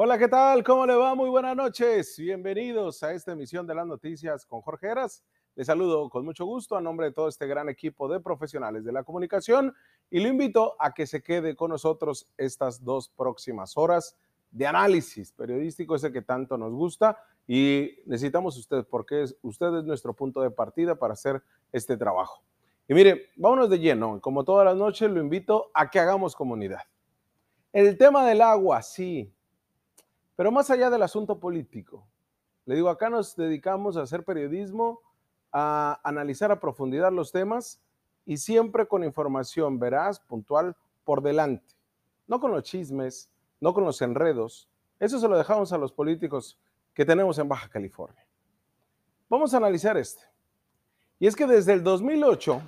Hola, ¿qué tal? ¿Cómo le va? Muy buenas noches. Bienvenidos a esta emisión de las noticias con Jorge Heras. Les saludo con mucho gusto a nombre de todo este gran equipo de profesionales de la comunicación y lo invito a que se quede con nosotros estas dos próximas horas de análisis periodístico, ese que tanto nos gusta y necesitamos usted porque es, usted es nuestro punto de partida para hacer este trabajo. Y mire, vámonos de lleno. Como todas las noches, lo invito a que hagamos comunidad. El tema del agua, sí, pero más allá del asunto político, le digo, acá nos dedicamos a hacer periodismo, a analizar a profundidad los temas y siempre con información veraz, puntual, por delante. No con los chismes, no con los enredos. Eso se lo dejamos a los políticos que tenemos en Baja California. Vamos a analizar este. Y es que desde el 2008,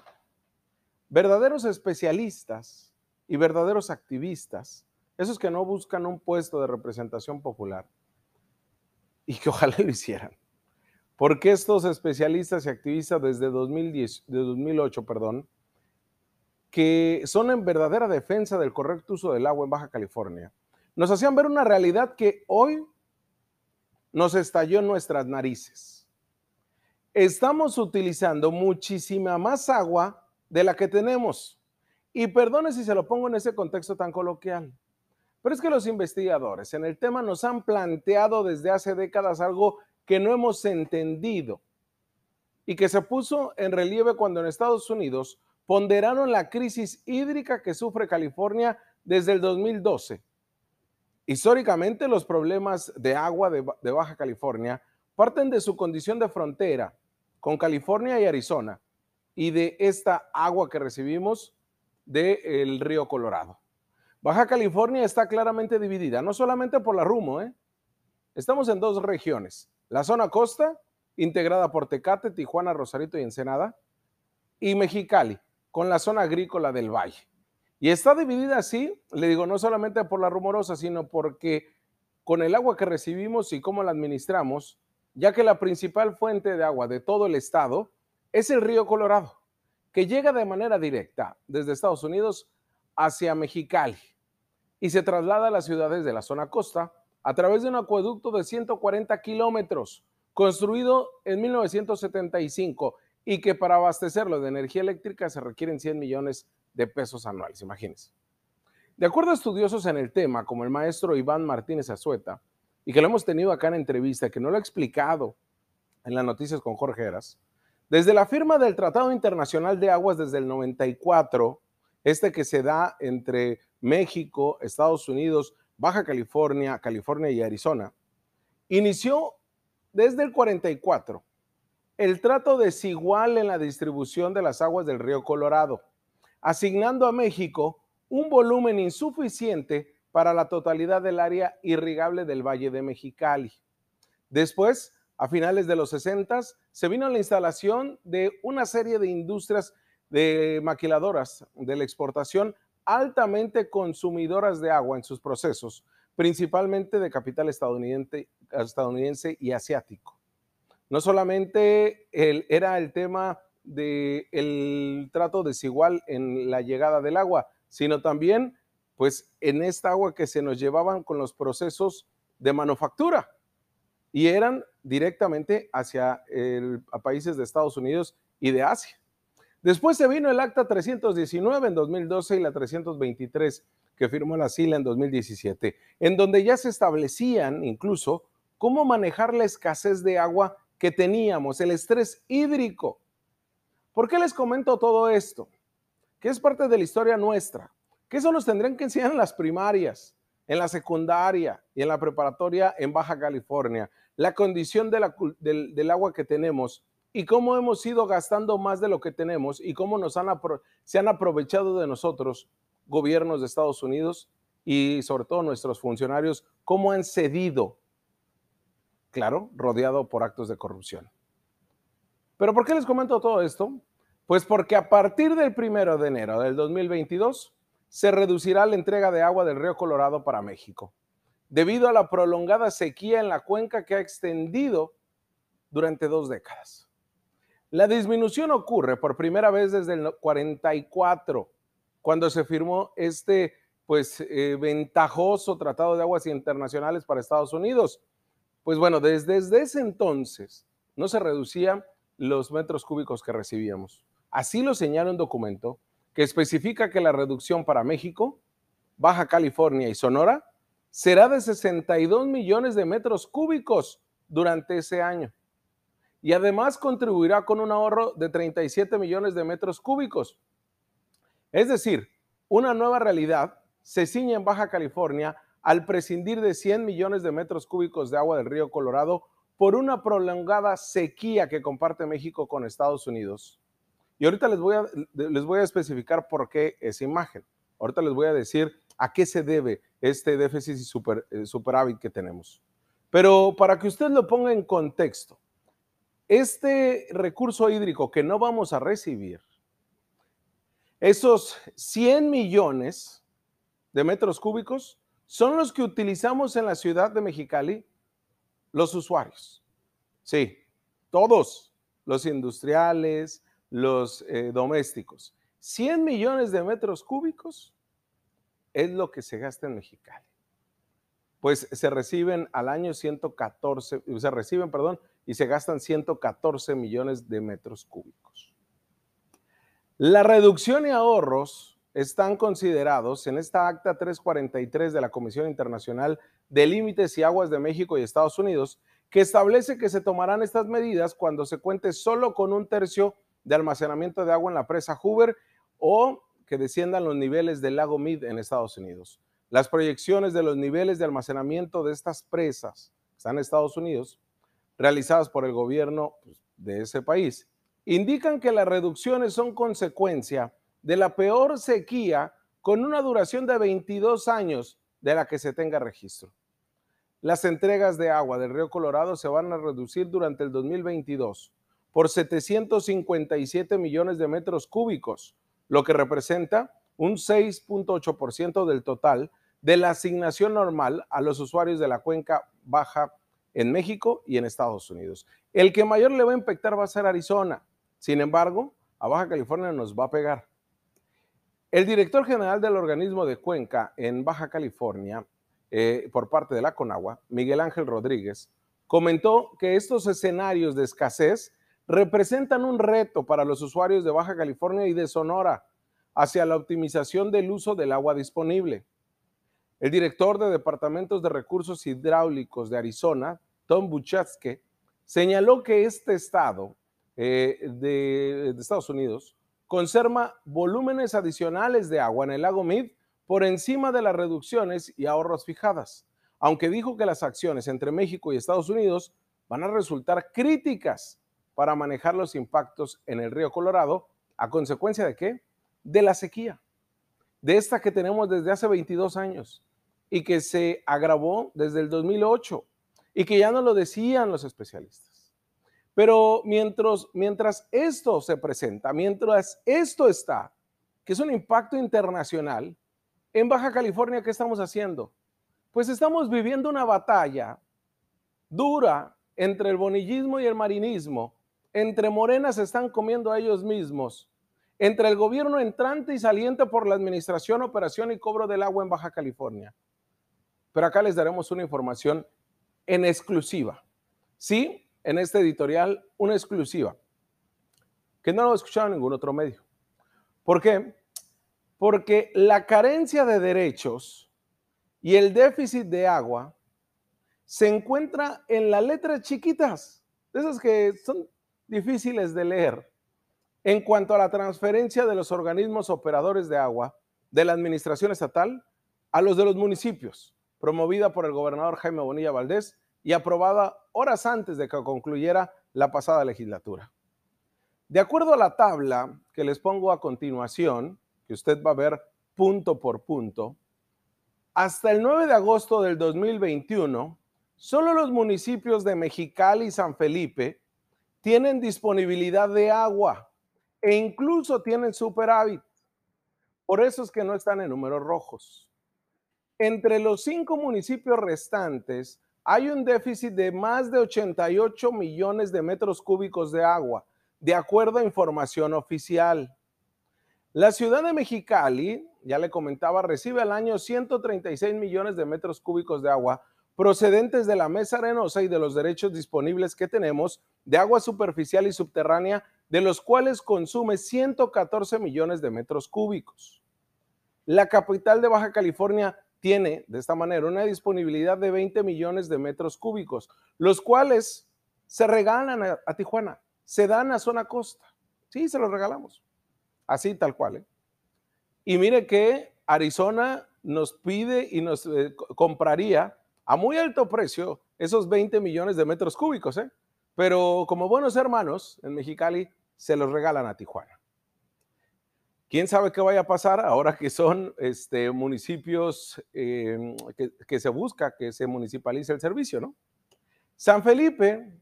verdaderos especialistas y verdaderos activistas esos que no buscan un puesto de representación popular y que ojalá lo hicieran. Porque estos especialistas y activistas desde 2010, de 2008, perdón, que son en verdadera defensa del correcto uso del agua en Baja California, nos hacían ver una realidad que hoy nos estalló en nuestras narices. Estamos utilizando muchísima más agua de la que tenemos. Y perdone si se lo pongo en ese contexto tan coloquial. Pero es que los investigadores en el tema nos han planteado desde hace décadas algo que no hemos entendido y que se puso en relieve cuando en Estados Unidos ponderaron la crisis hídrica que sufre California desde el 2012. Históricamente los problemas de agua de, Baja California parten de su condición de frontera con California y Arizona y de esta agua que recibimos del río Colorado. Baja California está claramente dividida, no solamente por la Rumo, ¿eh? estamos en dos regiones, la zona costa, integrada por Tecate, Tijuana, Rosarito y Ensenada, y Mexicali, con la zona agrícola del valle. Y está dividida así, le digo, no solamente por la rumorosa, sino porque con el agua que recibimos y cómo la administramos, ya que la principal fuente de agua de todo el estado es el río Colorado, que llega de manera directa desde Estados Unidos hacia Mexicali y se traslada a las ciudades de la zona costa a través de un acueducto de 140 kilómetros construido en 1975 y que para abastecerlo de energía eléctrica se requieren 100 millones de pesos anuales, imagínense. De acuerdo a estudiosos en el tema, como el maestro Iván Martínez Azueta, y que lo hemos tenido acá en entrevista, que no lo ha explicado en las noticias con Jorge Heras, desde la firma del Tratado Internacional de Aguas desde el 94, este que se da entre México, Estados Unidos, Baja California, California y Arizona, inició desde el 44 el trato desigual en la distribución de las aguas del río Colorado, asignando a México un volumen insuficiente para la totalidad del área irrigable del Valle de Mexicali. Después, a finales de los 60, se vino la instalación de una serie de industrias de maquiladoras de la exportación altamente consumidoras de agua en sus procesos, principalmente de capital estadounidense, y asiático. No solamente era el tema del trato desigual en la llegada del agua, sino también pues en esta agua que se nos llevaban con los procesos de manufactura y eran directamente hacia países de Estados Unidos y de Asia. Después se vino el acta 319 en 2012 y la 323 que firmó la SILA en 2017, en donde ya se establecían incluso cómo manejar la escasez de agua que teníamos, el estrés hídrico. ¿Por qué les comento todo esto? Que es parte de la historia nuestra, que eso nos tendrían que enseñar en las primarias, en la secundaria y en la preparatoria en Baja California, la condición del, del agua que tenemos y cómo hemos ido gastando más de lo que tenemos y cómo nos han se han aprovechado de nosotros gobiernos de Estados Unidos y sobre todo nuestros funcionarios, cómo han cedido, claro, rodeado por actos de corrupción. Pero ¿por qué les comento todo esto? Pues porque a partir del primero de enero del 2022 se reducirá la entrega de agua del río Colorado para México, debido a la prolongada sequía en la cuenca que ha extendido durante dos décadas. La disminución ocurre por primera vez desde el 44, cuando se firmó este pues eh, ventajoso tratado de aguas internacionales para Estados Unidos. Pues bueno, desde, desde ese entonces no se reducían los metros cúbicos que recibíamos. Así lo señala un documento que especifica que la reducción para México, Baja California y Sonora será de 62 millones de metros cúbicos durante ese año. Y además contribuirá con un ahorro de 37 millones de metros cúbicos. Es decir, una nueva realidad se ciñe en Baja California al prescindir de 100 millones de metros cúbicos de agua del río Colorado por una prolongada sequía que comparte México con Estados Unidos. Y ahorita les voy a, les voy a especificar por qué esa imagen. Ahorita les voy a decir a qué se debe este déficit y super, eh, superávit que tenemos. Pero para que usted lo ponga en contexto, este recurso hídrico que no vamos a recibir, esos 100 millones de metros cúbicos son los que utilizamos en la ciudad de Mexicali los usuarios. Sí, todos, los industriales, los eh, domésticos. 100 millones de metros cúbicos es lo que se gasta en Mexicali. Pues se reciben al año 114, se reciben, perdón, y se gastan 114 millones de metros cúbicos. La reducción y ahorros están considerados en esta acta 343 de la Comisión Internacional de Límites y Aguas de México y Estados Unidos, que establece que se tomarán estas medidas cuando se cuente solo con un tercio de almacenamiento de agua en la presa Hoover o que desciendan los niveles del lago Mead en Estados Unidos. Las proyecciones de los niveles de almacenamiento de estas presas están en Estados Unidos, realizadas por el gobierno pues, de ese país, indican que las reducciones son consecuencia de la peor sequía con una duración de 22 años de la que se tenga registro. Las entregas de agua del río Colorado se van a reducir durante el 2022 por 757 millones de metros cúbicos, lo que representa un 6.8% del total de la asignación normal a los usuarios de la cuenca baja en México y en Estados Unidos. El que mayor le va a impactar va a ser Arizona. Sin embargo, a Baja California nos va a pegar. El director general del organismo de Cuenca en Baja California, eh, por parte de la Conagua, Miguel Ángel Rodríguez, comentó que estos escenarios de escasez representan un reto para los usuarios de Baja California y de Sonora hacia la optimización del uso del agua disponible. El director de Departamentos de Recursos Hidráulicos de Arizona, Tom Buchatzke, señaló que este estado eh, de Estados Unidos conserva volúmenes adicionales de agua en el lago Mead por encima de las reducciones y ahorros fijadas, aunque dijo que las acciones entre México y Estados Unidos van a resultar críticas para manejar los impactos en el río Colorado a consecuencia de qué? De la sequía, de esta que tenemos desde hace 22 años y que se agravó desde el 2008 y que ya no lo decían los especialistas. Pero mientras, mientras esto se presenta, mientras esto está, que es un impacto internacional, en Baja California, ¿qué estamos haciendo? Pues estamos viviendo una batalla dura entre el bonillismo y el marinismo. Entre morenas se están comiendo a ellos mismos. Entre el gobierno entrante y saliente por la administración, operación y cobro del agua en Baja California. Pero acá les daremos una información en exclusiva. Sí, en este editorial una exclusiva que no lo he escuchado en ningún otro medio. ¿Por qué? Porque la carencia de derechos y el déficit de agua se encuentra en las letras chiquitas, de esas que son difíciles de leer, en cuanto a la transferencia de los organismos operadores de agua de la administración estatal a los de los municipios, promovida por el gobernador Jaime Bonilla Valdés y aprobada horas antes de que concluyera la pasada legislatura. De acuerdo a la tabla que les pongo a continuación, que usted va a ver punto por punto, hasta el 9 de agosto del 2021, solo los municipios de Mexicali y San Felipe tienen disponibilidad de agua e incluso tienen superávit. Por eso es que no están en números rojos. Entre los cinco municipios restantes, hay un déficit de más de 88 millones de metros cúbicos de agua, de acuerdo a información oficial. La ciudad de Mexicali, ya le comentaba, recibe al año 136 millones de metros cúbicos de agua procedentes de la mesa arenosa y de los derechos disponibles que tenemos de agua superficial y subterránea, de los cuales consume 114 millones de metros cúbicos. La capital de Baja California tiene de esta manera una disponibilidad de 20 millones de metros cúbicos, los cuales se regalan a, Tijuana, se dan a zona costa. Sí, se los regalamos. Así tal cual. ¿eh? Y mire que Arizona nos pide y nos eh, compraría a muy alto precio esos 20 millones de metros cúbicos, ¿eh? Pero como buenos hermanos en Mexicali, se los regalan a Tijuana. ¿Quién sabe qué vaya a pasar ahora que son este, municipios em, que, que, se busca que se municipalice el servicio, ¿no? San Felipe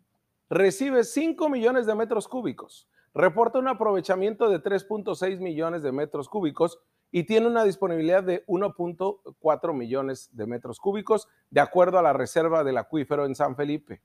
recibe 5 millones de metros cúbicos, reporta un aprovechamiento de 3.6 millones de metros cúbicos y tiene una disponibilidad de 1.4 millones de metros cúbicos, de acuerdo a la reserva del acuífero en San Felipe.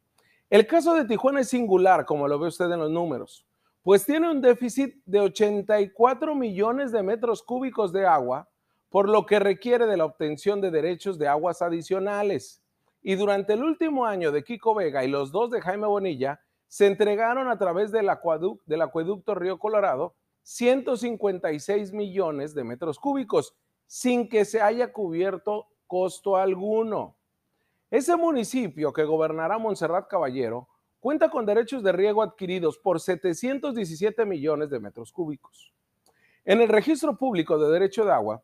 El caso de Tijuana es singular, como lo ve usted en los números, pues tiene un déficit de 84 millones de metros cúbicos de agua, por lo que requiere de la obtención de derechos de aguas adicionales. Y durante el último año de Kiko Vega y los dos de Jaime Bonilla, se entregaron a través del acueducto, del acueducto Río Colorado 156 millones de metros cúbicos sin que se haya cubierto costo alguno. Ese municipio que gobernará Montserrat Caballero cuenta con derechos de riego adquiridos por 717 millones de metros cúbicos. En el registro público de derecho de agua,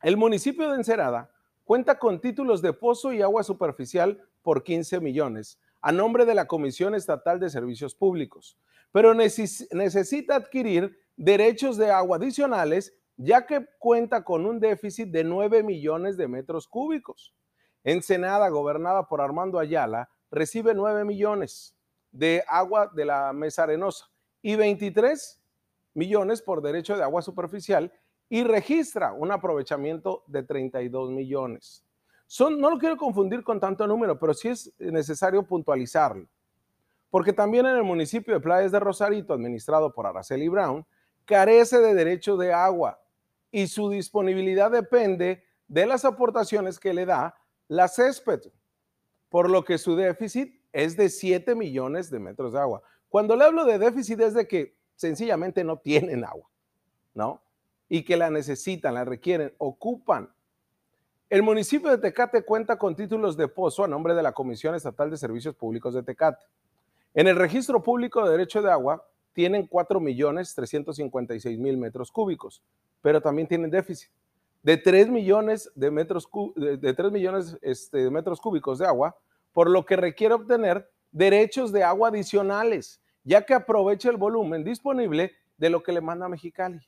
el municipio de Encerada cuenta con títulos de pozo y agua superficial por 15 millones, a nombre de la Comisión Estatal de Servicios Públicos, pero necesita adquirir derechos de agua adicionales, ya que cuenta con un déficit de 9 millones de metros cúbicos. Ensenada, gobernada por Armando Ayala, recibe 9 millones de agua de la mesa arenosa y 23 millones por derecho de agua superficial y registra un aprovechamiento de 32 millones. Son, no lo quiero confundir con tanto número, pero sí es necesario puntualizarlo. Porque también en el municipio de Playas de Rosarito, administrado por Araceli Brown, carece de derecho de agua y su disponibilidad depende de las aportaciones que le da la césped, por lo que su déficit es de 7 millones de metros de agua. Cuando le hablo de déficit es de que sencillamente no tienen agua, ¿no? Y que la necesitan, la requieren, ocupan. El municipio de Tecate cuenta con títulos de pozo a nombre de la Comisión Estatal de Servicios Públicos de Tecate. En el registro público de derecho de agua tienen 4 millones 356 mil metros cúbicos, pero también tienen déficit de 3 millones de metros, de 3 millones este, de metros cúbicos de agua, por lo que requiere obtener derechos de agua adicionales, ya que aprovecha el volumen disponible de lo que le manda Mexicali.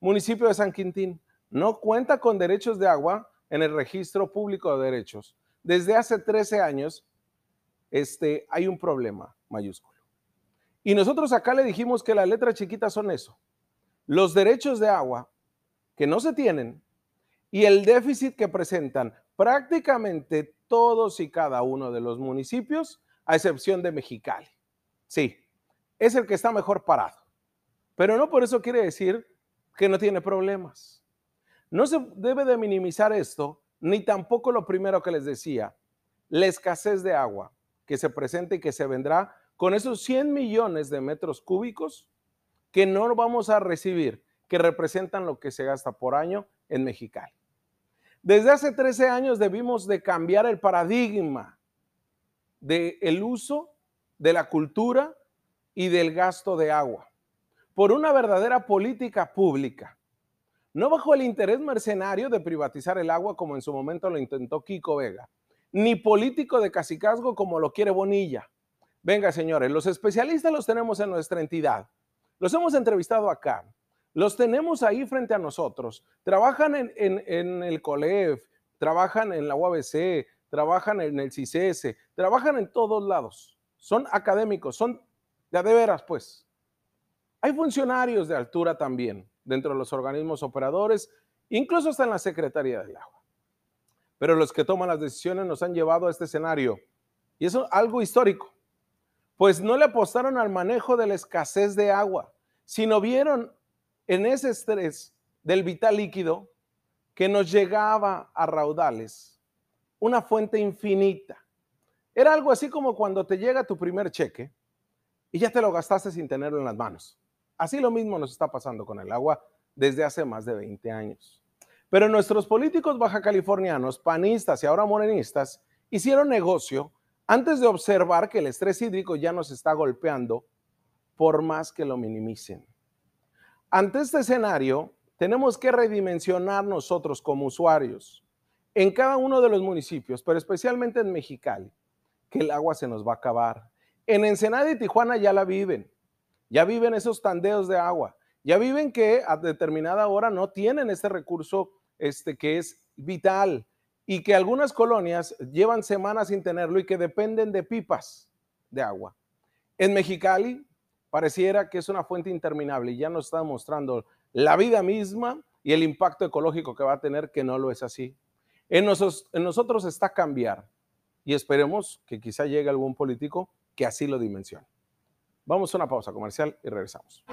Municipio de San Quintín no cuenta con derechos de agua en el registro público de derechos. Desde hace 13 años este, hay un problema mayúsculo. Y nosotros acá le dijimos que las letras chiquitas son eso. Los derechos de agua que no se tienen y el déficit que presentan prácticamente todos y cada uno de los municipios, a excepción de Mexicali. Sí, es el que está mejor parado. Pero no por eso quiere decir que no tiene problemas. No se debe de minimizar esto, ni tampoco lo primero que les decía, la escasez de agua que se presenta y que se vendrá con esos 100 millones de metros cúbicos que no vamos a recibir, que representan lo que se gasta por año en Mexicali. Desde hace 13 años debimos de cambiar el paradigma del el uso de la cultura y del gasto de agua por una verdadera política pública. No bajo el interés mercenario de privatizar el agua como en su momento lo intentó Kiko Vega, ni político de casicazgo como lo quiere Bonilla, Venga, señores, los especialistas los tenemos en nuestra entidad. Los hemos entrevistado acá. Los tenemos ahí frente a nosotros. Trabajan en, el COLEF, trabajan en la UABC, trabajan en el CICES, trabajan en todos lados. Son académicos, son de veras, pues. Hay funcionarios de altura también dentro de los organismos operadores, incluso hasta en la Secretaría del Agua. Pero los que toman las decisiones nos han llevado a este escenario. Y eso es algo histórico pues no le apostaron al manejo de la escasez de agua, sino vieron en ese estrés del vital líquido que nos llegaba a raudales, una fuente infinita. Era algo así como cuando te llega tu primer cheque y ya te lo gastaste sin tenerlo en las manos. Así lo mismo nos está pasando con el agua desde hace más de 20 años. Pero nuestros políticos baja californianos, panistas y ahora morenistas, hicieron negocio antes de observar que el estrés hídrico ya nos está golpeando por más que lo minimicen. Ante este escenario, tenemos que redimensionar nosotros como usuarios en cada uno de los municipios, pero especialmente en Mexicali, que el agua se nos va a acabar. En Ensenada y Tijuana ya la viven, ya viven esos tandeos de agua, ya viven que a determinada hora no tienen este recurso este, que es vital y que algunas colonias llevan semanas sin tenerlo y que dependen de pipas de agua. En Mexicali pareciera que es una fuente interminable y ya nos está mostrando la vida misma y el impacto ecológico que va a tener que no lo es así. En nosotros, en nosotros está cambiar y esperemos que quizá llegue algún político que así lo dimensione. Vamos a una pausa comercial y regresamos.